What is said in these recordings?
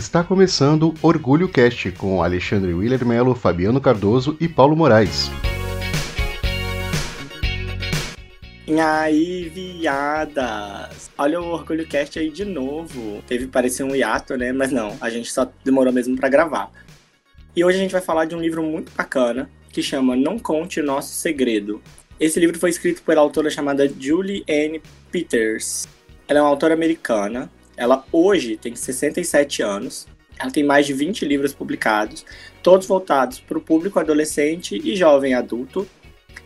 Está começando Orgulho Cast com Alexandre Willer Melo, Fabiano Cardoso e Paulo Moraes. E aí, viadas! Olha o Orgulho Cast aí de novo. Teve parecer um hiato, né? Mas não, a gente só demorou mesmo para gravar. E hoje a gente vai falar de um livro muito bacana que chama Não Conte Nosso Segredo. Esse livro foi escrito por autora chamada Julie Ann Peters. Ela é uma autora americana. Ela hoje tem 67 anos. Ela tem mais de 20 livros publicados, todos voltados para o público adolescente e jovem adulto.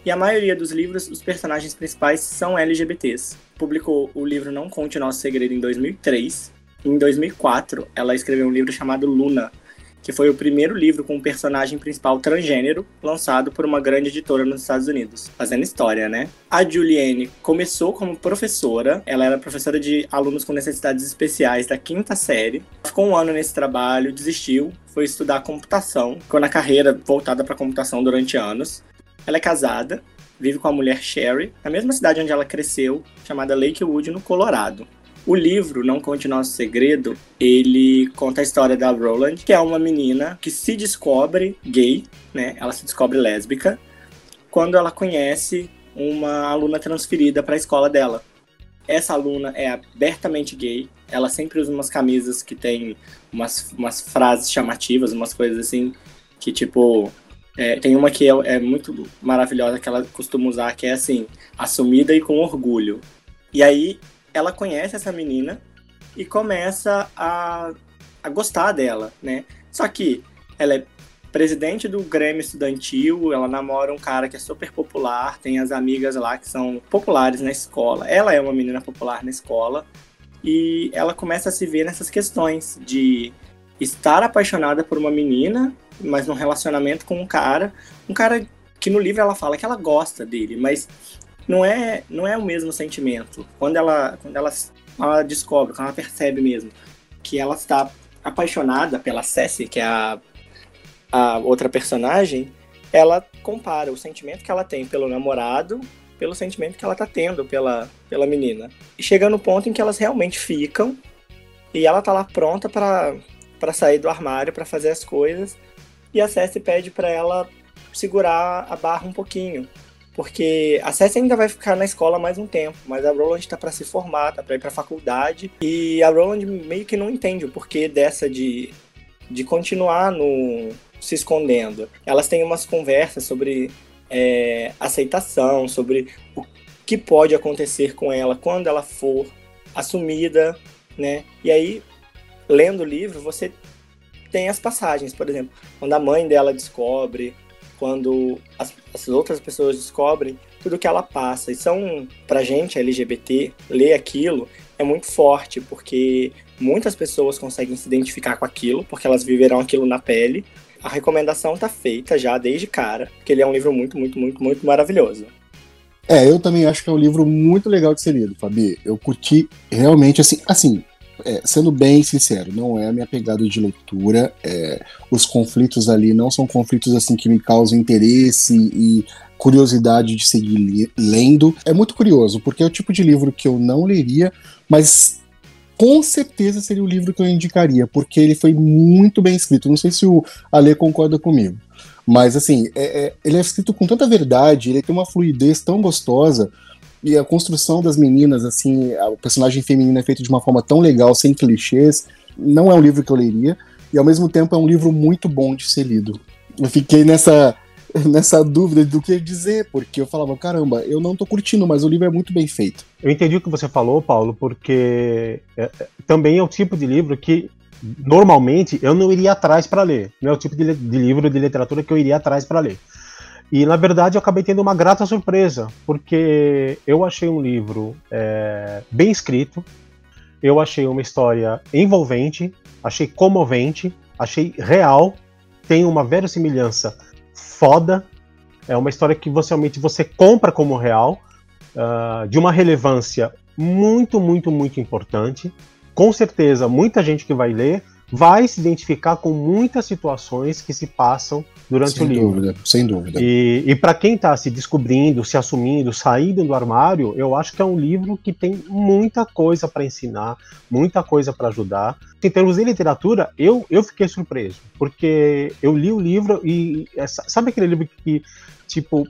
E a maioria dos livros, os personagens principais são LGBTs. Publicou o livro Não Conte Nosso Segredo em 2003. Em 2004, ela escreveu um livro chamado Luna, que foi o primeiro livro com um personagem principal transgênero lançado por uma grande editora nos Estados Unidos. Fazendo história, né? A Juliane começou como professora, ela era professora de alunos com necessidades especiais da quinta série. Ficou um ano nesse trabalho, desistiu, foi estudar computação, ficou na carreira voltada para computação durante anos. Ela é casada, vive com a mulher Sherry, na mesma cidade onde ela cresceu, chamada Lakewood, no Colorado. O livro, Não Conte Nosso Segredo, ele conta a história da Roland, que é uma menina que se descobre gay, né? Ela se descobre lésbica, quando ela conhece uma aluna transferida para a escola dela. Essa aluna é abertamente gay, ela sempre usa umas camisas que tem umas, umas frases chamativas, umas coisas assim, que tipo. É, tem uma que é, é muito maravilhosa que ela costuma usar, que é assim, assumida e com orgulho. E aí ela conhece essa menina e começa a, a gostar dela, né? Só que ela é presidente do Grêmio Estudantil, ela namora um cara que é super popular, tem as amigas lá que são populares na escola. Ela é uma menina popular na escola e ela começa a se ver nessas questões de estar apaixonada por uma menina, mas num relacionamento com um cara, um cara que no livro ela fala que ela gosta dele, mas não é, não é o mesmo sentimento. Quando ela, quando ela, ela descobre, quando ela percebe mesmo que ela está apaixonada pela Cessie, que é a, a outra personagem, ela compara o sentimento que ela tem pelo namorado pelo sentimento que ela está tendo pela, pela menina. E chega no ponto em que elas realmente ficam e ela tá lá pronta para sair do armário, para fazer as coisas. E a Cessie pede para ela segurar a barra um pouquinho, porque a Cessi ainda vai ficar na escola mais um tempo, mas a Roland tá para se formar, tá para ir para faculdade, e a Roland meio que não entende o porquê dessa de, de continuar no se escondendo. Elas têm umas conversas sobre é, aceitação, sobre o que pode acontecer com ela quando ela for assumida, né? E aí, lendo o livro, você tem as passagens, por exemplo, quando a mãe dela descobre, quando as, as outras pessoas descobrem tudo que ela passa. E são, pra gente, LGBT, ler aquilo é muito forte, porque muitas pessoas conseguem se identificar com aquilo, porque elas viverão aquilo na pele. A recomendação tá feita já desde cara, porque ele é um livro muito, muito, muito, muito maravilhoso. É, eu também acho que é um livro muito legal de ser lido, Fabi. Eu curti realmente, assim, assim, é, sendo bem sincero, não é a minha pegada de leitura. É, os conflitos ali não são conflitos assim que me causam interesse e curiosidade de seguir lendo. É muito curioso, porque é o tipo de livro que eu não leria, mas com certeza seria o livro que eu indicaria, porque ele foi muito bem escrito. Não sei se o Ale concorda comigo. Mas assim, é, é, ele é escrito com tanta verdade, ele tem uma fluidez tão gostosa e a construção das meninas, assim, o personagem feminino é feito de uma forma tão legal, sem clichês. Não é um livro que eu leria, e ao mesmo tempo é um livro muito bom de ser lido. Eu fiquei nessa, nessa dúvida do que dizer, porque eu falava, caramba, eu não tô curtindo, mas o livro é muito bem feito. Eu entendi o que você falou, Paulo, porque é, é também é o tipo de livro que normalmente eu não iria atrás para ler. Não é o tipo de, de livro de literatura que eu iria atrás para ler. E na verdade eu acabei tendo uma grata surpresa, porque eu achei um livro é, bem escrito, eu achei uma história envolvente, achei comovente, achei real, tem uma verossimilhança foda, é uma história que você realmente você compra como real, uh, de uma relevância muito, muito, muito importante. Com certeza, muita gente que vai ler vai se identificar com muitas situações que se passam durante sem o livro. Dúvida, sem dúvida. E, e para quem está se descobrindo, se assumindo, saindo do armário, eu acho que é um livro que tem muita coisa para ensinar, muita coisa para ajudar. Em termos de literatura, eu, eu fiquei surpreso, porque eu li o livro e sabe aquele livro que tipo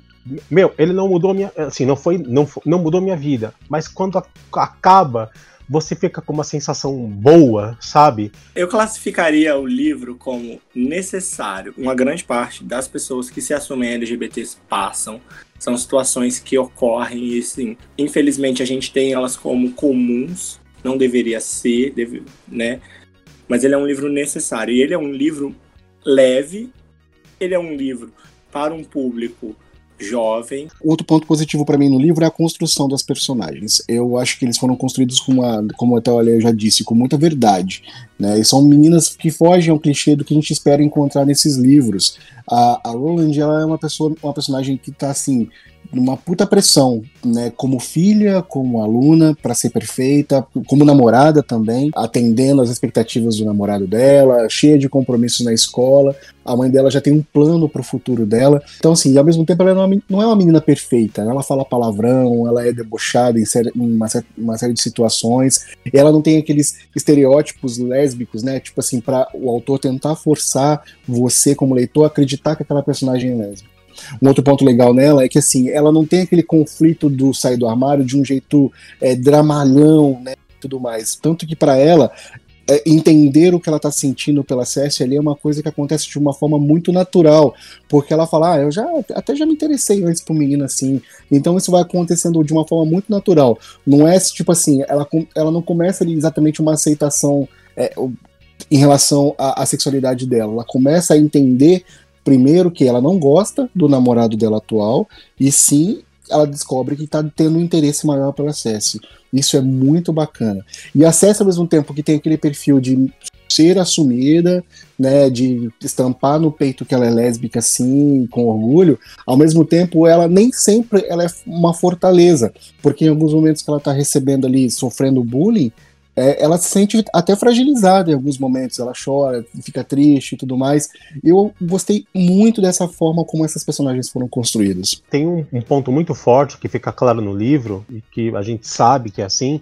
meu, ele não mudou minha, assim, não foi, não, não mudou minha vida, mas quando acaba você fica com uma sensação boa, sabe? Eu classificaria o livro como necessário. Uma grande parte das pessoas que se assumem LGBTs passam. São situações que ocorrem e, sim, infelizmente a gente tem elas como comuns. Não deveria ser, deve, né? Mas ele é um livro necessário. E ele é um livro leve. Ele é um livro para um público jovem. Outro ponto positivo para mim no livro é a construção das personagens. Eu acho que eles foram construídos com uma, como até o Ale já disse, com muita verdade. Né? E são meninas que fogem ao clichê do que a gente espera encontrar nesses livros. A, a Roland ela é uma pessoa, uma personagem que está assim numa puta pressão, né? Como filha, como aluna, para ser perfeita, como namorada também, atendendo às expectativas do namorado dela, cheia de compromissos na escola. A mãe dela já tem um plano para o futuro dela. Então, assim, ao mesmo tempo, ela não é uma menina perfeita. Né? Ela fala palavrão, ela é debochada em, uma, uma, série de situações. ela não tem aqueles estereótipos lésbicos, né? Tipo assim, para o autor tentar forçar você, como leitor, a acreditar que aquela personagem é lésbica. Um outro ponto legal nela é que assim, ela não tem aquele conflito do sair do armário de um jeito é, dramalhão, né? Tudo mais. Tanto que para ela, é, entender o que ela está sentindo pela Cersei ali é uma coisa que acontece de uma forma muito natural, porque ela fala, ah, eu já até já me interessei antes por menina assim, então isso vai acontecendo de uma forma muito natural. Não é tipo assim, ela, ela não começa ali exatamente uma aceitação é, em relação à, à sexualidade dela, ela começa a entender Primeiro, que ela não gosta do namorado dela atual, e sim ela descobre que está tendo um interesse maior pela Cessi. Isso é muito bacana. E a Cessi, ao mesmo tempo que tem aquele perfil de ser assumida, né, de estampar no peito que ela é lésbica assim, com orgulho, ao mesmo tempo ela nem sempre ela é uma fortaleza, porque em alguns momentos que ela está recebendo ali, sofrendo bullying, é, ela se sente até fragilizada em alguns momentos, ela chora, fica triste e tudo mais. Eu gostei muito dessa forma como essas personagens foram construídas. Tem um, um ponto muito forte que fica claro no livro, e que a gente sabe que é assim,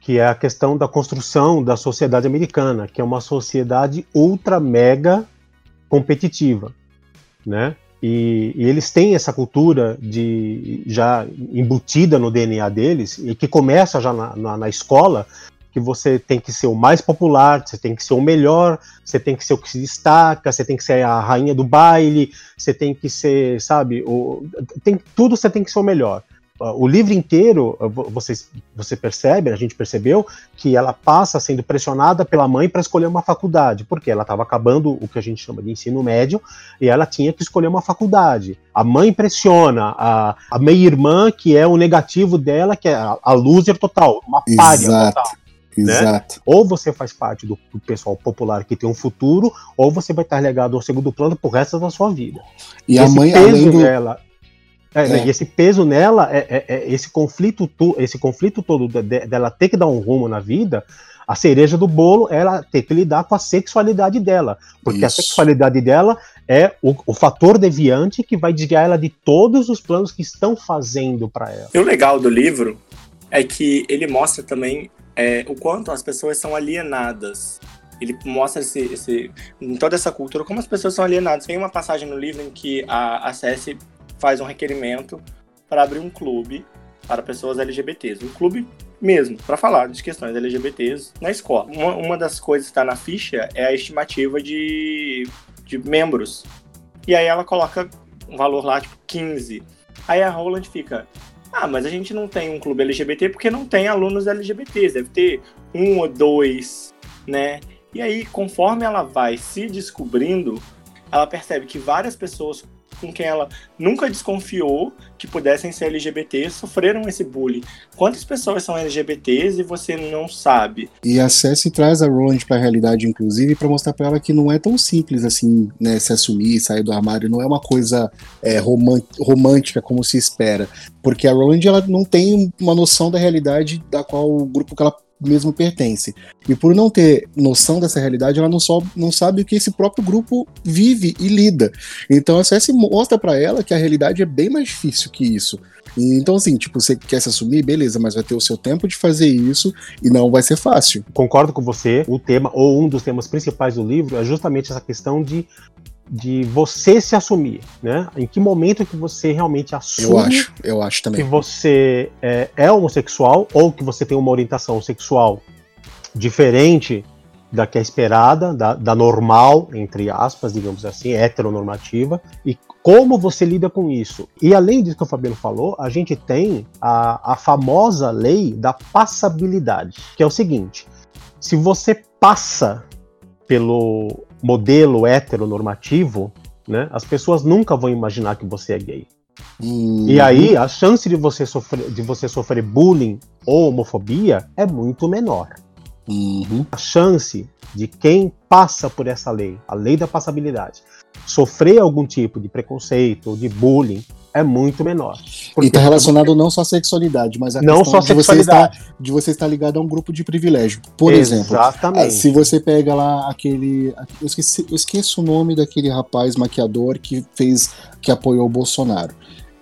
que é a questão da construção da sociedade americana, que é uma sociedade ultra mega competitiva, né? E, e, eles têm essa cultura de já embutida no DNA deles e que começa já na, na, na escola que você tem que ser o mais popular, você tem que ser o melhor, você tem que ser o que se destaca, você tem que ser a rainha do baile, você tem que ser, sabe, o, tem, tudo você tem que ser o melhor. O livro inteiro, você, você percebe, a gente percebeu, que ela passa sendo pressionada pela mãe para escolher uma faculdade, porque ela estava acabando o que a gente chama de ensino médio e ela tinha que escolher uma faculdade. A mãe pressiona, a, a meia-irmã, que é o negativo dela, que é a, a loser total, uma párea total. Né? Exato. Né? Ou você faz parte do, do, pessoal popular que tem um futuro, ou você vai estar legado ao segundo plano pro resto da sua vida. E esse a mãe, peso do... nela. É, né, é. E esse peso nela, é, é, é esse conflito, esse conflito todo de, dela ter que dar um rumo na vida, a cereja do bolo é ela ter que lidar com a sexualidade dela. Porque Isso. a sexualidade dela é o, o, fator deviante que vai desviar ela de todos os planos que estão fazendo para ela. E o legal do livro é que ele mostra também é, o quanto as pessoas são alienadas. Ele mostra esse, esse, em toda essa cultura como as pessoas são alienadas. Tem uma passagem no livro em que a, a Cessi faz um requerimento para abrir um clube para pessoas LGBTs. Um clube mesmo, para falar de questões LGBTs na escola. Uma, uma das coisas que está na ficha é a estimativa de, de membros. E aí ela coloca um valor lá, tipo 15. Aí a Roland fica, ah, mas a gente não tem um clube LGBT porque não tem alunos LGBTs, deve ter um ou dois, né? E aí, conforme ela vai se descobrindo, ela percebe que várias pessoas com quem ela nunca desconfiou que pudessem ser LGBT sofreram esse bullying. Quantas pessoas são LGBTs e você não sabe? E a Cessi traz a Roland para a realidade, inclusive, para mostrar para ela que não é tão simples assim, né, se assumir, sair do armário, não é uma coisa é, romântica como se espera, porque a Roland ela não tem uma noção da realidade da qual o grupo que ela mesmo pertence. E por não ter noção dessa realidade, ela não, só, não sabe o que esse próprio grupo vive e lida. Então a CS mostra para ela que a realidade é bem mais difícil que isso. Então, assim, tipo, você quer se assumir, beleza, mas vai ter o seu tempo de fazer isso e não vai ser fácil. Concordo com você. O tema, ou um dos temas principais do livro, é justamente essa questão de de você se assumir, né? Em que momento que você realmente assume eu acho, eu acho também. que você é, é homossexual ou que você tem uma orientação sexual diferente da que é esperada, da, da, normal, entre aspas, digamos assim, heteronormativa, e como você lida com isso. E além disso que o Fabiano falou, a gente tem a, a famosa lei da passabilidade, que é o seguinte: se você passa pelo modelo heteronormativo, né, as pessoas nunca vão imaginar que você é gay. Uhum. E aí a chance de você sofrer, de você sofrer bullying ou homofobia é muito menor. Uhum. A chance de quem passa por essa lei, a lei da passabilidade, sofrer algum tipo de preconceito ou de bullying é muito menor. E está relacionado não só à sexualidade, mas a não questão só de, você estar, de você estar ligado a um grupo de privilégio. Por Exatamente. exemplo, se você pega lá aquele. Eu, esqueci, eu esqueço o nome daquele rapaz maquiador que fez. que apoiou o Bolsonaro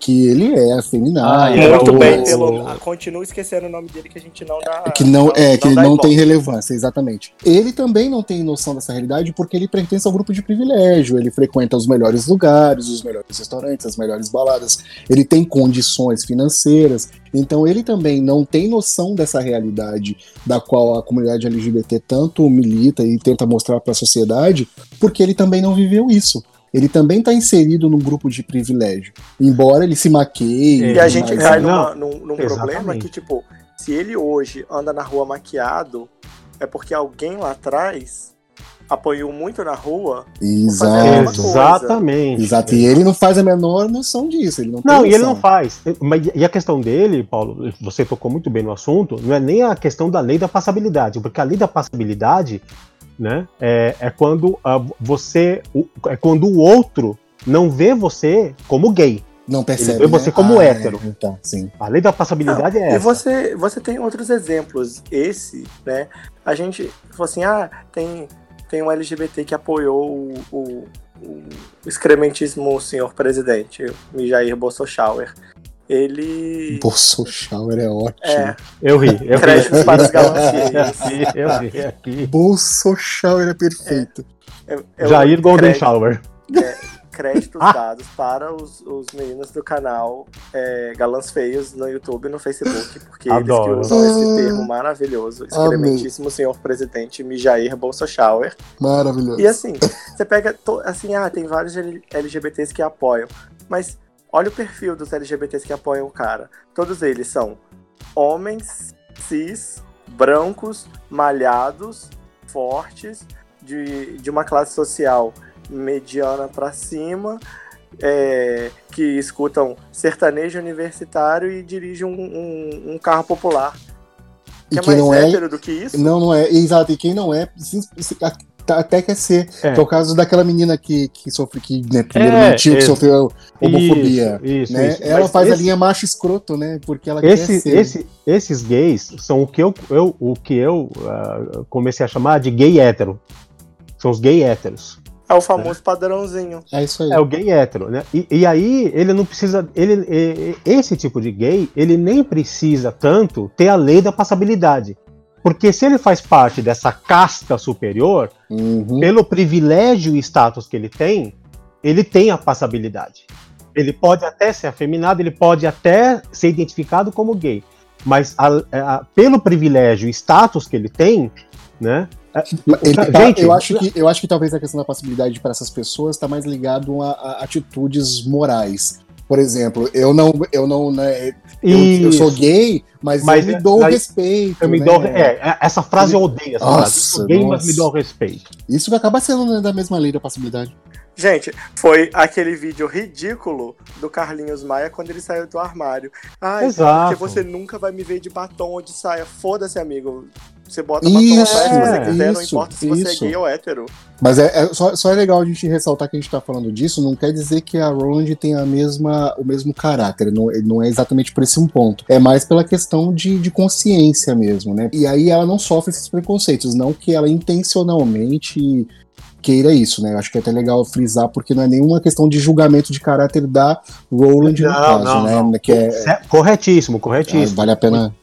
que ele é afeminado. Ah, muito o, bem, pelo. Ah, continua esquecendo o nome dele que a gente não dá. Que não, não é, que não, não tem relevância, exatamente. Ele também não tem noção dessa realidade porque ele pertence ao grupo de privilégio. Ele frequenta os melhores lugares, os melhores restaurantes, as melhores baladas. Ele tem condições financeiras. Então ele também não tem noção dessa realidade da qual a comunidade LGBT tanto milita e tenta mostrar para a sociedade, porque ele também não viveu isso ele também está inserido num grupo de privilégio. Embora ele se maqueie. E a gente cai numa, num, num problema que, tipo, se ele hoje anda na rua maquiado, é porque alguém lá atrás apoiou muito na rua. Exato. Exatamente. Exato. E ele não faz a menor noção disso. Ele não, não e ele não faz. Mas, e a questão dele, Paulo, você tocou muito bem no assunto, não é nem a questão da lei da passabilidade, porque a lei da passabilidade né? É, é quando uh, você. O, é quando o outro não vê você como gay. Não percebe. Ele vê você né? como ah, é, hétero. É, então, sim. A lei da passabilidade não, é essa. E você, você tem outros exemplos. Esse, né? A gente falou assim: ah, tem, tem um LGBT que apoiou o, o, o excrementismo senhor presidente, o Jair Bolsonaro ele. Bolsonaro é ótimo. É. Eu ri. Eu Créditos para os Eu ri aqui. Bolsonaro é perfeito. É, é Jair Golden crédito, Shower. É, créditos dados para os, os meninos do canal é, Galãs Feios no YouTube e no Facebook, porque Adoro. eles que usam esse termo maravilhoso. Excrementíssimo senhor presidente Mijair Bolsonaro. Maravilhoso. E assim, você pega. Assim, ah, tem vários LGBTs que apoiam. Mas Olha o perfil dos LGBTs que apoiam o cara. Todos eles são homens cis, brancos, malhados, fortes, de, de uma classe social mediana para cima, é, que escutam sertanejo universitário e dirigem um, um, um carro popular. Que e é mais não é hétero é, do que isso? Não, não é. Exato. E quem não é, Tá, até quer ser. É. Que é o caso daquela menina que, que sofre, que né, primeiro é, mentiu, que sofreu homofobia. Isso, isso, né? isso. Ela Mas faz esse, a linha macho escroto, né? Porque ela esse, quer ser. Esse, esses gays são o que eu, eu o que eu uh, comecei a chamar de gay hétero. São os gay héteros. É o famoso padrãozinho. É isso aí. É o gay hétero, né? E, e aí ele não precisa. Ele, esse tipo de gay, ele nem precisa tanto ter a lei da passabilidade. Porque se ele faz parte dessa casta superior, uhum. pelo privilégio e status que ele tem, ele tem a passabilidade. Ele pode até ser afeminado, ele pode até ser identificado como gay. Mas a, a, pelo privilégio e status que ele tem, né? É, ele tá, gente, eu, acho que, eu acho que talvez a questão da passabilidade para essas pessoas está mais ligado a, a atitudes morais. Por exemplo, eu não, eu não, né, eu, eu, sou gay, mas, mas eu me dou respeito. Eu me né? dou, é, essa frase eu odeio. Essa nossa, frase. Eu sou gay, nossa. mas me dou respeito. Isso acaba sendo né, da mesma lei da possibilidade. Gente, foi aquele vídeo ridículo do Carlinhos Maia quando ele saiu do armário. Ai, Exato. porque você nunca vai me ver de batom ou de saia. Foda-se, amigo. Você bota Isso, batom se você quiser, não isso, importa se você é isso. gay ou hétero. Mas é, é- só, só é legal a gente ressaltar que a gente tá falando disso, não quer dizer que a Roland tem a mesma, o mesmo caráter, não, não é exatamente por esse um ponto. É mais pela questão de, de consciência mesmo, né? E aí ela não sofre esses preconceitos, não que ela intencionalmente queira isso, né? Eu acho que é até legal frisar, porque não é nenhuma questão de julgamento de caráter da Roland no Não, caso, não, né? não. Que é, Corretíssimo, é, corretíssimo. vale a pena.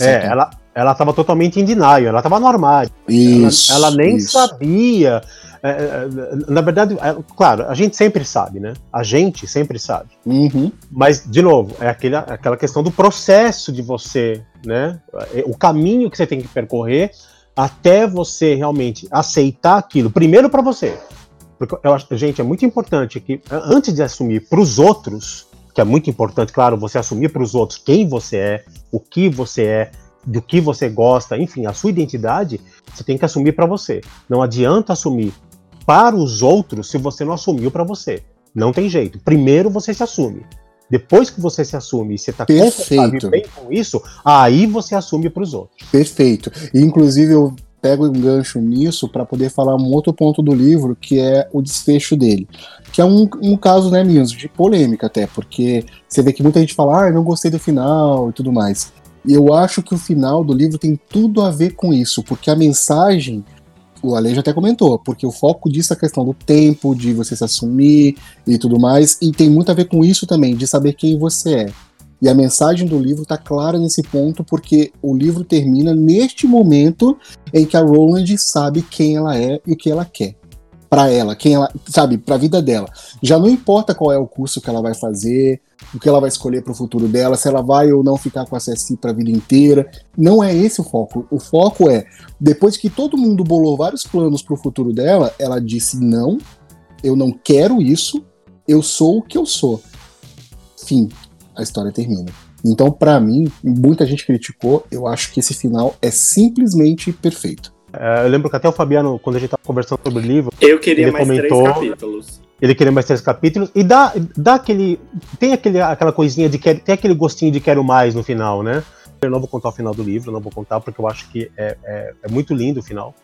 É, ela, ela tava totalmente em denial, ela tava no armário. Ela, Isso. ela nem isso. sabia. é, é, na verdade, é, claro, a gente sempre sabe, né? A gente sempre sabe. Uhum. Mas, de novo, é aquele, aquela questão do processo de você, né? É, O caminho que você tem que percorrer até você realmente aceitar aquilo. Primeiro para você. Porque eu acho, gente, é muito importante que antes de assumir para os outros, que é muito importante, claro, você assumir para os outros quem você é, o que você é, do que você gosta, enfim, a sua identidade, você tem que assumir para você. Não adianta assumir para os outros se você não assumiu para você. Não tem jeito. Primeiro você se assume. Depois que você se assume e você está confortável bem com isso, aí você assume para os outros. Perfeito. E, inclusive, eu pego um gancho nisso para poder falar um outro ponto do livro, que é o desfecho dele. Que é um, um caso, né, Minhos, de polêmica até, porque você vê que muita gente fala, ah, não gostei do final e tudo mais. Eu acho que o final do livro tem tudo a ver com isso, porque a mensagem, o Ale já até comentou, porque o foco disso é a questão do tempo, de você se assumir e tudo mais, e tem muito a ver com isso também, de saber quem você é. E a mensagem do livro tá clara nesse ponto, porque o livro termina neste momento em que a Roland sabe quem ela é e o que ela quer. Pra ela, quem ela, sabe, pra vida dela. Já não importa qual é o curso que ela vai fazer, o que ela vai escolher pro futuro dela, se ela vai ou não ficar com a CSI pra vida inteira. Não é esse o foco. O foco é, depois que todo mundo bolou vários planos pro futuro dela, ela disse: não, eu não quero isso, eu sou o que eu sou. Fim. A história termina. Então, pra mim, muita gente criticou, eu acho que esse final é simplesmente perfeito. É, eu lembro que até o Fabiano, quando a gente estava conversando sobre o livro, Eu queria Ele mais comentou- três capítulos. ele queria mais três capítulos e dá, dá aquele. Tem aquele, aquela coisinha de que tem aquele gostinho de quero mais no final, né? Eu não vou contar o final do livro, não vou contar, porque eu acho que é, é, é muito lindo o final.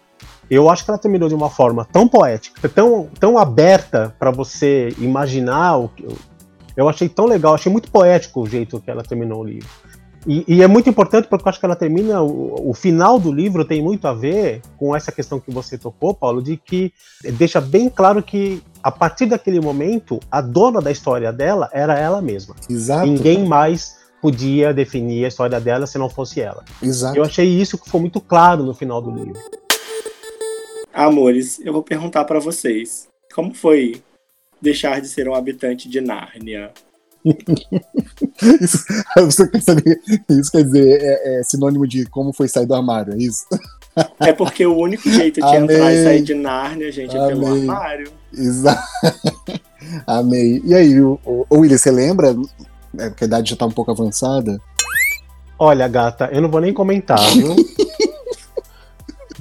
Eu acho que ela terminou de uma forma tão poética, tão, tão aberta para você imaginar o que. Eu achei tão legal, achei muito poético o jeito que ela terminou o livro. E, e é muito importante porque eu acho que ela termina. O, o final do livro tem muito a ver com essa questão que você tocou, Paulo, de que deixa bem claro que a partir daquele momento a dona da história dela era ela mesma. Exato. Ninguém mais podia definir a história dela se não fosse ela. Exato. Eu achei isso que foi muito claro no final do livro. Amores, eu vou perguntar pra vocês. Como foi deixar de ser um habitante de Nárnia? Isso, você quer saber? Isso quer dizer, é, é sinônimo de como foi sair do armário, é isso? É porque o único jeito de Amei. entrar e sair de Nárnia, gente, é pelo Amei. armário. Exato. Amei. E aí, o, o, o William, você lembra? É, porque a idade já tá um pouco avançada. Olha, gata, eu não vou nem comentar, viu?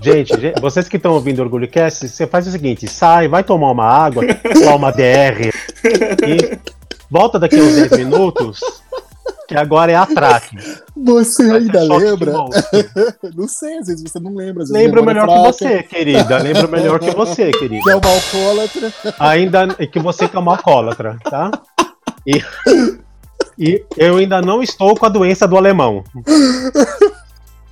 Gente, gente, vocês que estão ouvindo o Orgulho Cast, você faz o seguinte: sai, vai tomar uma água, tomar uma DR, e volta daqui a uns 10 minutos, que agora é atraque. Você ainda lembra? Não sei, às vezes você não lembra. Às Lembro memória melhor que fraca, você, querida. Lembro melhor que você, Que é querida. uma alcoólatra. Ainda que você que é uma alcoólatra, tá? E, e eu ainda não estou com a doença do alemão.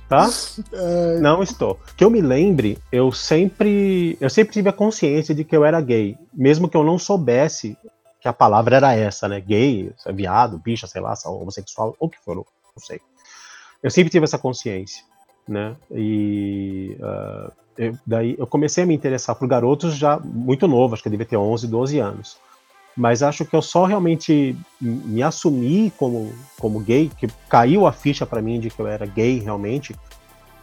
Tá? É, Não estou. Que eu me lembre, eu sempre, eu sempre tive a consciência de que eu era gay, mesmo que eu não soubesse que a palavra era essa, né? Gay, viado, bicha, sei lá, homossexual, ou o que for, não sei. Eu sempre tive essa consciência, né? E ah, eu- daí eu comecei a me interessar por garotos já muito novo, acho que eu devia ter 11, 12 anos. Mas acho que eu só realmente me assumi como, como gay, que caiu a ficha pra mim de que eu era gay realmente,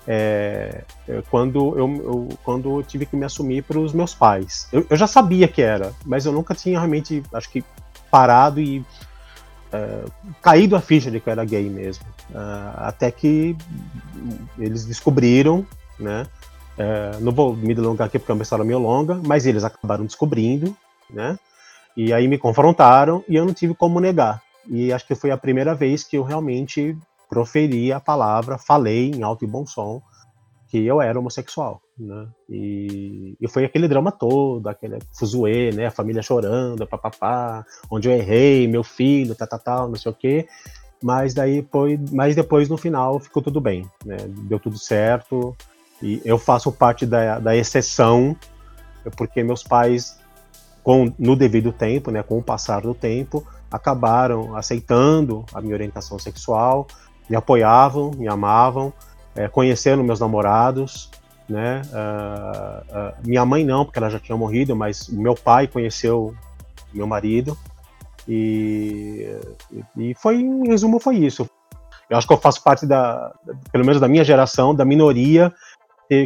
é, é, quando, eu, eu- quando eu tive que me assumir para os meus pais. Eu, eu já sabia que era, mas eu nunca tinha realmente, acho que, parado e é, caído a ficha de que eu era gay mesmo. Ah, até que eles descobriram, né? É, não vou me delongar aqui porque é uma história meio longa, mas eles acabaram descobrindo, né? E aí me confrontaram e eu não tive como negar. E acho que foi a primeira vez que eu realmente proferi a palavra, falei em alto e bom som que eu era homossexual, né? E, e foi aquele drama todo, aquele fuzuê, né? A família chorando, papapá, onde eu errei, meu filho, tal, tal, tal, não sei o quê. Mas daí foi, mas depois no final ficou tudo bem, né? Deu tudo certo. E eu faço parte da, da exceção, porque meus pais, com, no devido tempo, né? Com o passar do tempo, acabaram aceitando a minha orientação sexual, me apoiavam, me amavam, é, conheceram meus namorados, né? Uh, uh, minha mãe não, porque ela já tinha morrido, mas meu pai conheceu meu marido e, e foi, em resumo, foi isso. Eu acho que eu faço parte da, pelo menos da minha geração, da minoria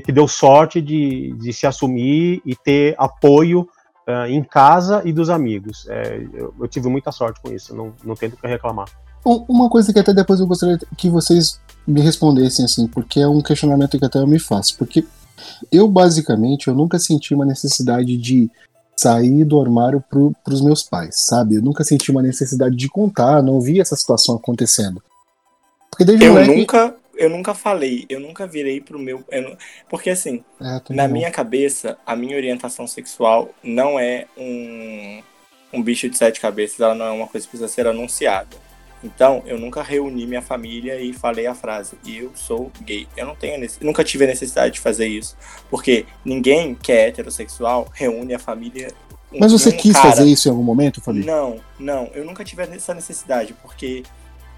que deu sorte de, de se assumir e ter apoio uh, em casa e dos amigos. É, eu, eu, tive muita sorte com isso, não, não tenho que reclamar. Uma coisa que até depois eu gostaria que vocês me respondessem assim, porque é um questionamento que até eu me faço, porque eu basicamente eu nunca senti uma necessidade de sair do armário para os meus pais, sabe? Eu nunca senti uma necessidade de contar, não vi essa situação acontecendo. Porque desde eu moleque... nunca eu nunca falei, eu nunca virei pro meu. Não, porque assim, é, na minha cabeça, a minha orientação sexual não é um, um bicho de sete cabeças, ela não é uma coisa que precisa ser anunciada. Então, eu nunca reuni minha família e falei a frase, eu sou gay. Eu não tenho nunca tive a necessidade de fazer isso. Porque ninguém que é heterossexual reúne a família. Mas você quis cara. fazer isso em algum momento? Não, não. Eu nunca tive essa necessidade, porque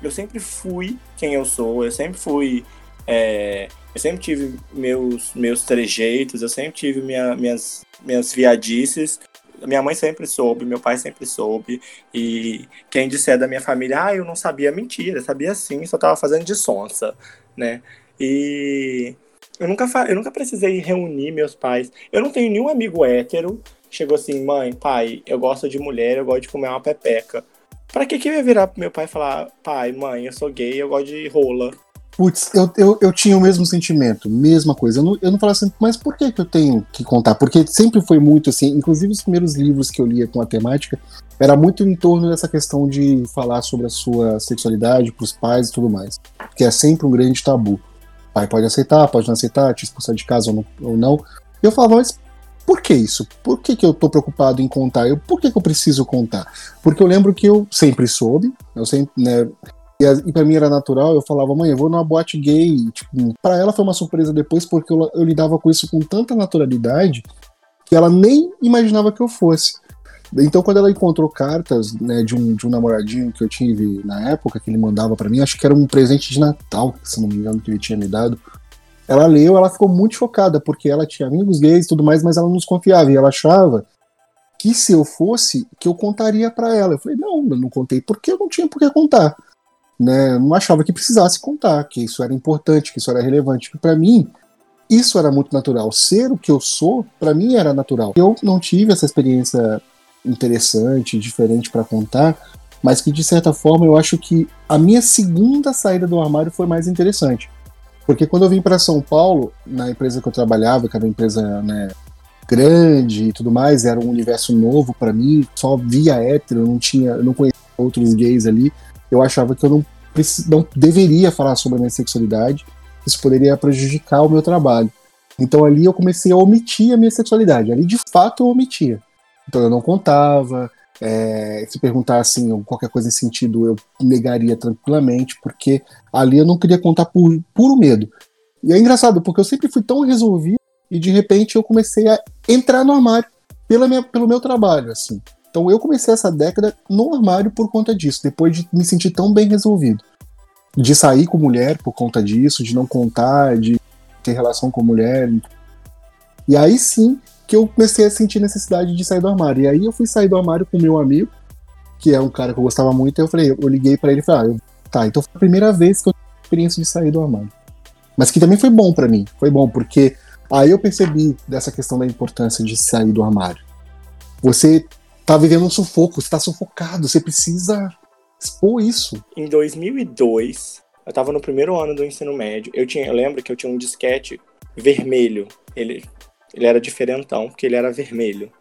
eu sempre fui quem eu sou, eu sempre fui. É, eu sempre tive meus, meus trejeitos, eu sempre tive minha, minhas, minhas viadices. Minha mãe sempre soube, meu pai sempre soube. E quem disser da minha família, ah, eu não sabia, mentira, sabia sim, só tava fazendo de sonsa, né? E eu nunca, eu nunca precisei reunir meus pais. Eu não tenho nenhum amigo hétero. Chegou assim, mãe, pai, eu gosto de mulher, eu gosto de comer uma pepeca. Pra que que eu ia virar pro meu pai e falar, pai, mãe, eu sou gay, eu gosto de rola? Putz, eu, eu, eu tinha o mesmo sentimento, mesma coisa. Eu não, eu não falava assim, mas por que, que eu tenho que contar? Porque sempre foi muito assim, inclusive os primeiros livros que eu lia com a temática, era muito em torno dessa questão de falar sobre a sua sexualidade pros pais e tudo mais. Que é sempre um grande tabu. Pai pode aceitar, pode não aceitar, te expulsar de casa ou não. Ou não. Eu falava, mas por que isso? Por que, que eu tô preocupado em contar? Eu, por que, que eu preciso contar? Porque eu lembro que eu sempre soube, eu sempre, né, e, e pra mim era natural, eu falava, mãe, eu vou numa boate gay. Tipo, pra ela foi uma surpresa depois, porque eu, eu lidava com isso com tanta naturalidade que ela nem imaginava que eu fosse. Então, quando ela encontrou cartas né, de, um, de um namoradinho que eu tive na época, que ele mandava para mim, acho que era um presente de Natal, se não me engano, que ele tinha me dado. Ela leu, ela ficou muito chocada, porque ela tinha amigos gays e tudo mais, mas ela não desconfiava. E ela achava que se eu fosse, que eu contaria para ela. Eu falei, não, eu não contei porque eu não tinha por que contar. Né? Não achava que precisasse contar, que isso era importante, que isso era relevante. Para mim, isso era muito natural. Ser o que eu sou, para mim era natural. Eu não tive essa experiência interessante, diferente para contar, mas que de certa forma eu acho que a minha segunda saída do armário foi mais interessante. Porque quando eu vim para São Paulo, na empresa que eu trabalhava, que era uma empresa né, grande e tudo mais, era um universo novo para mim, só via hétero, não tinha, não conhecia outros gays ali. Eu achava que eu não, não deveria falar sobre a minha sexualidade, isso poderia prejudicar o meu trabalho. Então ali eu comecei a omitir a minha sexualidade. Ali de fato eu omitia. Então eu não contava, é, se perguntassem assim, qualquer coisa nesse sentido, eu negaria tranquilamente, porque ali eu não queria contar por puro medo. E é engraçado, porque eu sempre fui tão resolvido e de repente eu comecei a entrar no armário pela minha, pelo meu trabalho, assim. Então eu comecei essa década no armário por conta disso, depois de me sentir tão bem resolvido. De sair com mulher por conta disso, de não contar, de ter relação com mulher. E aí sim que eu comecei a sentir necessidade de sair do armário. E aí eu fui sair do armário com meu amigo, que é um cara que eu gostava muito, e eu falei, eu liguei para ele e falei, ah, tá, então foi a primeira vez que eu tive experiência de sair do armário. Mas que também foi bom para mim, foi bom, porque aí eu percebi dessa questão da importância de sair do armário. Você tá vivendo um sufoco, você tá sufocado, você precisa expor isso. Em 2002, eu tava no primeiro ano do ensino médio, eu, tinha, eu lembro que eu tinha um disquete vermelho, ele ele era diferentão, porque ele era vermelho.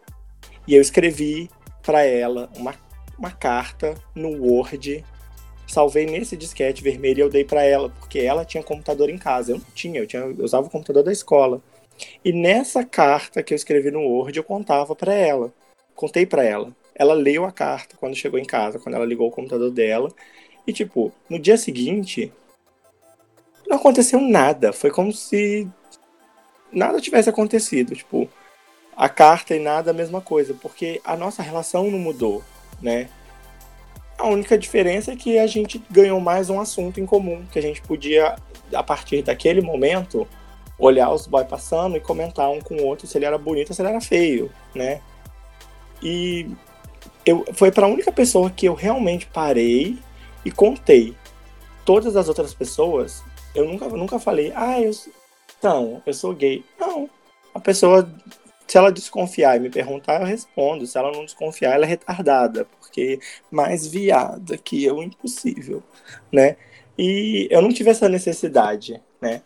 E eu escrevi para ela uma, uma carta no Word. Salvei nesse disquete vermelho e eu dei para ela, porque ela tinha computador em casa. Eu não tinha, eu, tinha, eu usava o computador da escola. E nessa carta que eu escrevi no Word, eu contava para ela. Contei para ela. Ela leu a carta quando chegou em casa, quando ela ligou o computador dela. E, tipo, no dia seguinte, não aconteceu nada. Foi como se nada tivesse acontecido. Tipo, a carta e nada a mesma coisa, porque a nossa relação não mudou, né? A única diferença é que a gente ganhou mais um assunto em comum, que a gente podia, a partir daquele momento, olhar os boys passando e comentar um com o outro se ele era bonito ou se ele era feio, né? E eu, foi para a única pessoa que eu realmente parei e contei. Todas as outras pessoas, eu nunca, nunca falei, ah, eu, então, eu sou gay. Não. A pessoa, se ela desconfiar e me perguntar, eu respondo. Se ela não desconfiar, ela é retardada, porque mais viada que eu, impossível, né? E eu não tive essa necessidade, né?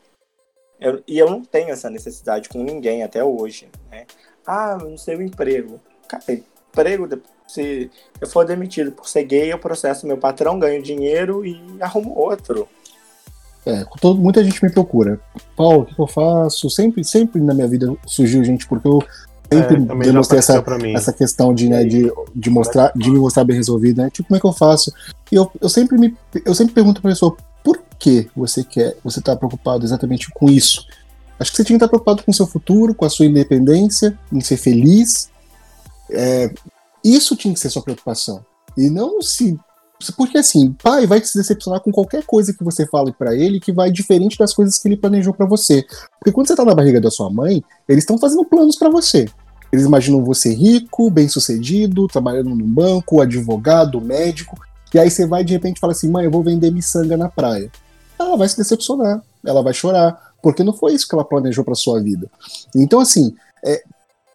Eu, e eu não tenho essa necessidade com ninguém até hoje, né? Ah, não sei o emprego. Cara, emprego, se eu for demitido por ser gay, eu processo meu patrão, ganho dinheiro e arrumo outro. É, todo, muita gente me procura. Paulo, o que eu faço? Sempre, sempre na minha vida surgiu gente, porque eu sempre é, demonstrei essa, essa questão de, né, de, de, mostrar, de me mostrar bem resolvido, né? Tipo, como é que eu faço? E eu, eu, sempre, me, eu sempre pergunto pra pessoa, por que você quer, você tá preocupado exatamente com isso? Acho que você tinha que estar preocupado com o seu futuro, com a sua independência, em ser feliz. É, isso tinha que ser sua preocupação. E não se. Porque assim, pai vai se decepcionar com qualquer coisa que você fale para ele que vai diferente das coisas que ele planejou para você. Porque quando você tá na barriga da sua mãe, eles estão fazendo planos para você. Eles imaginam você rico, bem-sucedido, trabalhando num banco, advogado, médico. E aí você vai de repente fala assim: mãe, eu vou vender miçanga na praia. Ela vai se decepcionar, ela vai chorar, porque não foi isso que ela planejou para sua vida. Então, assim, é,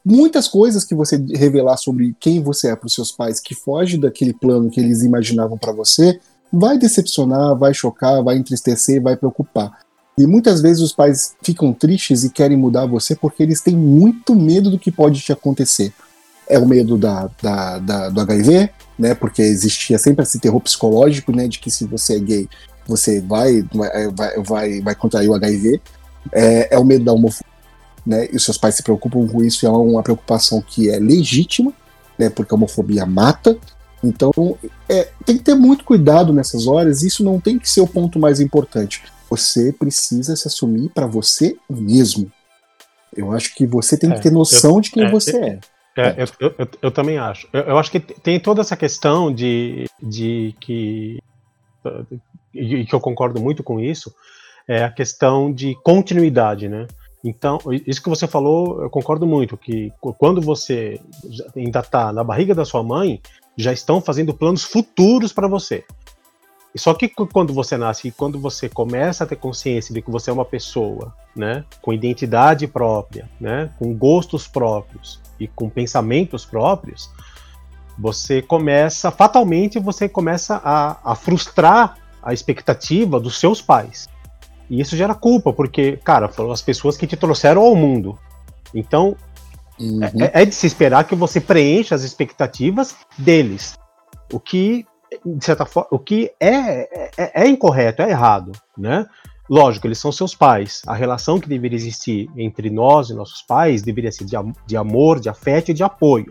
muitas coisas que você revelar sobre quem você é para os seus pais que foge daquele plano que eles imaginavam para você, vai decepcionar, vai chocar, vai entristecer, vai preocupar. E muitas vezes os pais ficam tristes e querem mudar você porque eles têm muito medo do que pode te acontecer. É o medo da, da, da do HIV, né? Porque existia sempre esse terror psicológico, né? De que se você é gay, você vai, vai, vai, vai contrair o HIV. É, é o medo da homofobia né? E os seus pais se preocupam com isso, é uma preocupação que é legítima, né? Porque a homofobia mata. Então, é, tem que ter muito cuidado nessas horas, isso não tem que ser o ponto mais importante. Você precisa se assumir para você mesmo. Eu acho que você tem que é, ter noção eu, de quem é, você é. É, eu, eu, eu, também acho. Eu, eu, acho que tem toda essa questão de, de que. E que eu concordo muito com isso, é a questão de continuidade, né? Então, isso que você falou, eu concordo muito, que quando você ainda está na barriga da sua mãe, já estão fazendo planos futuros para você. Só que quando você nasce e quando você começa a ter consciência de que você é uma pessoa, né, com identidade própria, né, com gostos próprios e com pensamentos próprios, você começa, fatalmente, você começa a, a frustrar a expectativa dos seus pais. E isso gera culpa, porque, cara, foram as pessoas que te trouxeram ao mundo. Então, uhum. é, é, de se esperar que você preencha as expectativas deles. O que, de certa forma, o que é, é, é incorreto, é errado, né? Lógico, eles são seus pais. A relação que deveria existir entre nós e nossos pais deveria ser de, de amor, de afeto e de apoio.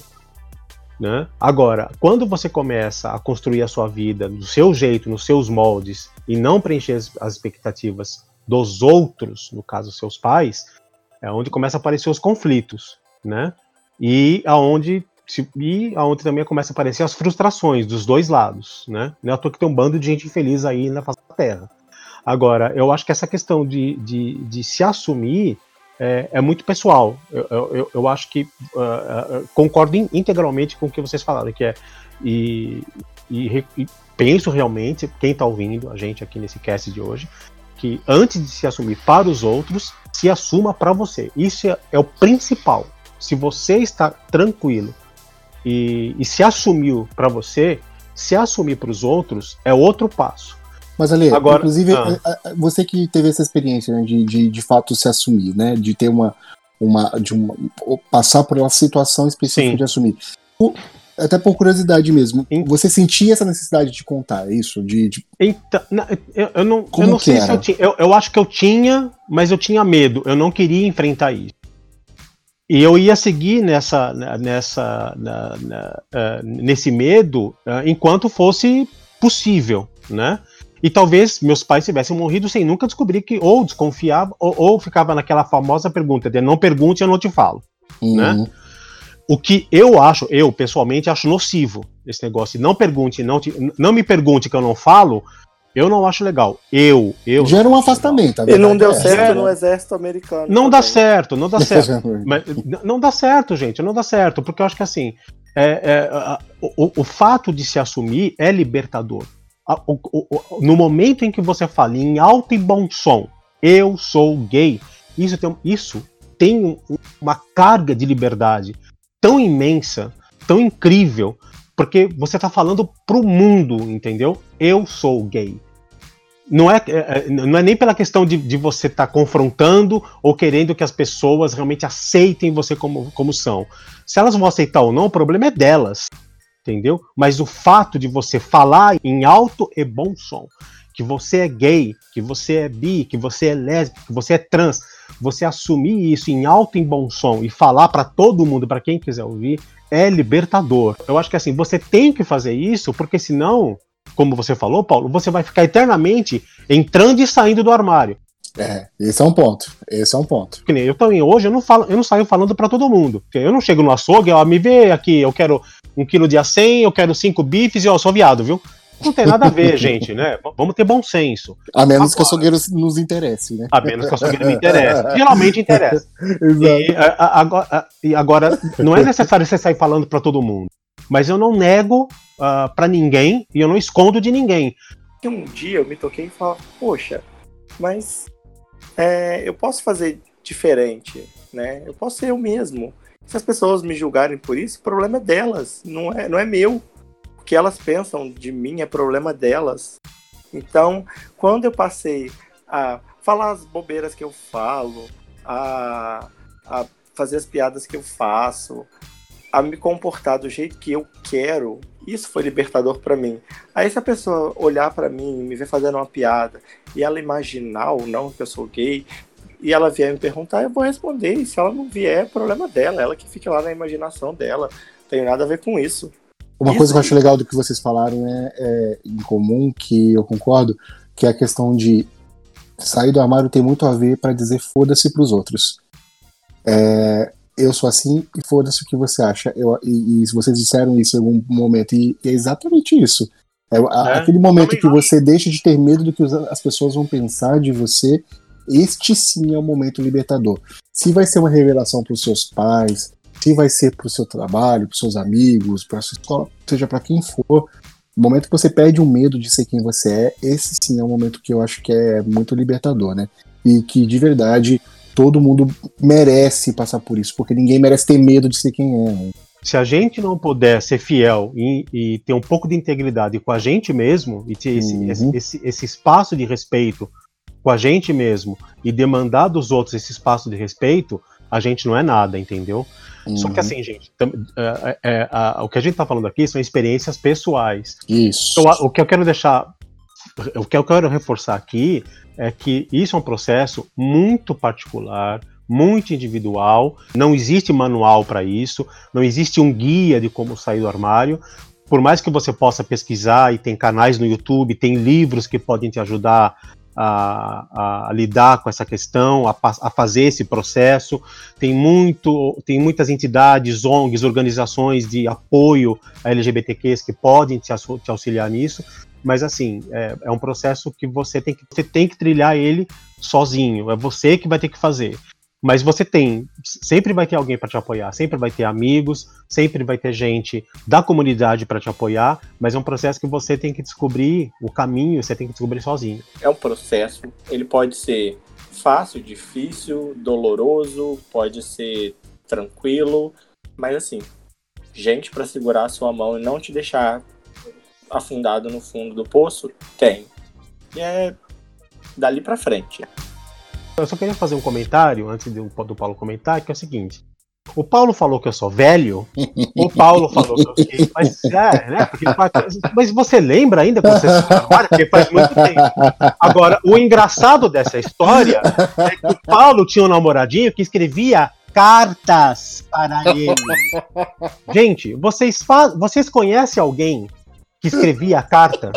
Né? Agora, quando você começa a construir a sua vida do seu jeito, nos seus moldes, e não preencher as, as expectativas dos outros, no caso seus pais, é onde começa a aparecer os conflitos, né? E aonde e aonde também começa a aparecer as frustrações dos dois lados, né? Não é à toa que tem um bando de gente infeliz aí na face da Terra. Agora, eu acho que essa questão de, de, de se assumir é, é, muito pessoal. Eu, eu, eu acho que uh, uh, concordo integralmente com o que vocês falaram, que é e, e, e penso realmente, quem está ouvindo a gente aqui nesse cast de hoje, que antes de se assumir para os outros, se assuma para você. Isso é, é, o principal. Se você está tranquilo e, e se assumiu para você, se assumir para os outros é outro passo. Mas ali, Agora, inclusive, ah. você que teve essa experiência né, de, de, de fato se assumir, né? De ter uma. uma, de uma passar por uma situação específica Sim. de assumir. O, Até por curiosidade mesmo. Você sentia essa necessidade de contar isso? De, de... Então, eu, eu, não, eu não sei era? se eu tinha. Eu, eu acho que eu tinha, mas eu tinha medo. Eu não queria enfrentar isso. E eu ia seguir nessa, nessa, na, na, uh, nesse medo uh, enquanto fosse possível, né? E talvez meus pais tivessem morrido sem nunca descobrir que ou desconfiava ou, ou ficava naquela famosa pergunta de não pergunte, eu não te falo, uhum. né? O que eu acho, eu pessoalmente acho nocivo esse negócio. Não pergunte, não, te, não me pergunte que eu não falo, eu não acho legal. Eu, eu. Gera um afastamento. E não deu é. certo no exército americano. Não também. dá certo, não dá certo. Mas, não dá certo, gente, não dá certo, porque eu acho que assim, é, é, a, o, o, fato de se assumir é libertador. No momento em que você fala em alto e bom som, eu sou gay, isso tem, isso tem uma carga de liberdade tão imensa, tão incrível, porque você está falando pro mundo, entendeu? Eu sou gay. Não é, é, é não é nem pela questão de, de você estar tá confrontando ou querendo que as pessoas realmente aceitem você como, como são. Se elas vão aceitar ou não, o problema é delas, entendeu? Mas o fato de você falar em alto e bom som que você é gay, que você é bi, que você é lésbico, que você é trans, você assumir isso em alto e bom som e falar para todo mundo, para quem quiser ouvir, é libertador. Eu acho que assim, você tem que fazer isso, porque senão, como você falou, Paulo, você vai ficar eternamente entrando e saindo do armário. É, esse é um ponto. Esse é um ponto. Que nem eu também hoje eu não falo, eu não saio falando para todo mundo. Eu não chego no açougue, ó, me vê aqui, eu quero um quilo de acém, eu quero cinco bifes e ó, eu sou viado, viu? Não tem nada a ver, gente, né? Vamos ter bom senso. A menos Agora, que o açougueiro nos interesse, né? A menos que o açougueiro me interesse. Geralmente interessa. Exato. E, a, a, agora, e agora, não é necessário você sair falando para todo mundo. Mas eu não nego uh, ah, para ninguém e eu não escondo de ninguém. E um dia eu me toquei e falei, poxa, mas é, eu posso fazer diferente, né? Eu posso ser eu mesmo. Se as pessoas me julgarem por isso, o problema é delas, não é, não é meu que elas pensam de mim é problema delas. Então, quando eu passei a falar as bobeiras que eu falo, a, a fazer as piadas que eu faço, a me comportar do jeito que eu quero, isso foi libertador para mim. Aí se a pessoa olhar para mim, me ver fazendo uma piada e ela imaginar ou não que eu sou gay, e ela vier me perguntar, eu vou responder. E se ela não vier, é problema dela, ela que fica lá na imaginação dela. Não tem nada a ver com isso. Uma Isso. coisa que eu acho legal do que vocês falaram é, é, em comum, que eu concordo, que é a questão de sair do armário tem muito a ver para dizer foda-se pros outros. É, eu sou assim e foda-se o que você acha. Eu, e, e, se vocês disseram isso em algum momento, e, e é exatamente isso. É, a, é, aquele momento que você deixa de ter medo do que as pessoas vão pensar de você, este sim é o momento libertador. Se vai ser uma revelação para os seus pais, se vai ser para o seu trabalho, para seus amigos, para sua escola, seja para quem for, o momento que você perde o medo de ser quem você é, esse sim é um momento que eu acho que é muito libertador, né? E que de verdade todo mundo merece passar por isso, porque ninguém merece ter medo de ser quem é. Né? Se a gente não puder ser fiel e, e, ter um pouco de integridade com a gente mesmo e ter esse, uhum. esse, esse, esse espaço de respeito com a gente mesmo e demandar dos outros esse espaço de respeito, a gente não é nada, entendeu? Uhum. Só que uhum. assim, gente, é, é, é, o que a gente tá falando aqui são experiências pessoais. Isso. Então, o que eu quero deixar, o que eu quero reforçar aqui é que isso é um processo muito particular, muito individual, não existe manual para isso, não existe um guia de como sair do armário. Por mais que você possa pesquisar e tem canais no YouTube, tem livros que podem te ajudar a, a, lidar com essa questão, a, a, fazer esse processo. Tem, muito, tem muitas entidades, ONGs, organizações de apoio a LGBTQs que podem te, te auxiliar nisso, mas assim, é, é, um processo que você tem que, você tem que trilhar ele sozinho, é você que vai ter que fazer. Mas você tem, sempre vai ter alguém para te apoiar, sempre vai ter amigos, sempre vai ter gente da comunidade para te apoiar, mas é um processo que você tem que descobrir o caminho, você tem que descobrir sozinho. É um processo, ele pode ser fácil, difícil, doloroso, pode ser tranquilo, mas assim, gente para segurar a sua mão e não te deixar afundado no fundo do poço, tem. E é dali para frente. Eu só queria fazer um comentário, antes do, do Paulo comentar, que é o seguinte. o Paulo falou que eu sou velho, o Paulo falou que eu fiquei, mas, é, né, porque, mas você lembra ainda quando você agora? Porque faz muito tempo. Agora, o engraçado dessa história é que o Paulo tinha um namoradinho que escrevia cartas para ele. Gente, vocês, vocês conhecem alguém que escrevia carta?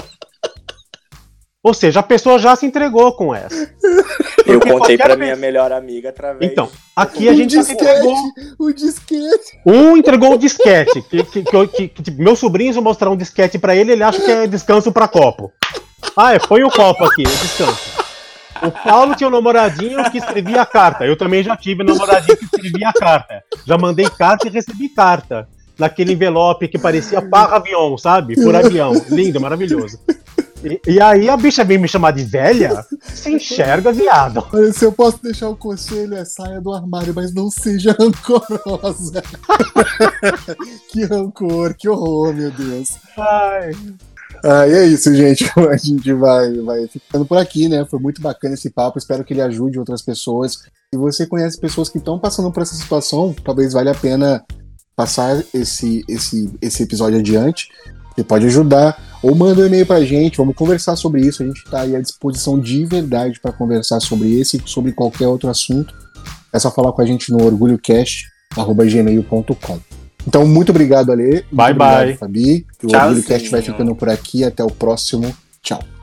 Ou seja, a pessoa já se entregou com essa. Eu contei pra minha melhor amiga através. Então, aqui a gente disquete, entregou. O disquete. Um entregou o disquete. Que, que, que, que, tipo, meus sobrinhos vão mostrar um disquete pra ele, ele acha que é descanso pra copo. Ah, é, põe o copo aqui, descanso. O Paulo tinha um namoradinho que escrevia carta. Eu também já tive um namoradinho que escrevia carta. Já mandei carta e recebi carta. Naquele envelope que parecia par avião, sabe? Por avião. Lindo, maravilhoso. E, e, aí a bicha vem me chamar de velha, se enxerga, viado. Se eu posso deixar o conselho, é saia do armário, mas não seja rancorosa. que rancor, que horror, meu Deus. Ai. Ah, e é isso, gente. A gente vai, vai ficando por aqui, né? Foi muito bacana esse papo. Espero que ele ajude outras pessoas. Se você conhece pessoas que estão passando por essa situação, talvez valha a pena passar esse, esse, esse episódio adiante. Você pode ajudar ou manda um e-mail pra gente, vamos conversar sobre isso. A gente está aí à disposição de verdade para conversar sobre esse e sobre qualquer outro assunto. É só falar com a gente no orgulhocast.gmail.com. Então, muito obrigado, Ale. Bye, muito bye. Obrigado, Fabi. O Orgulho Cast vai ficando por aqui. Até o próximo. Tchau.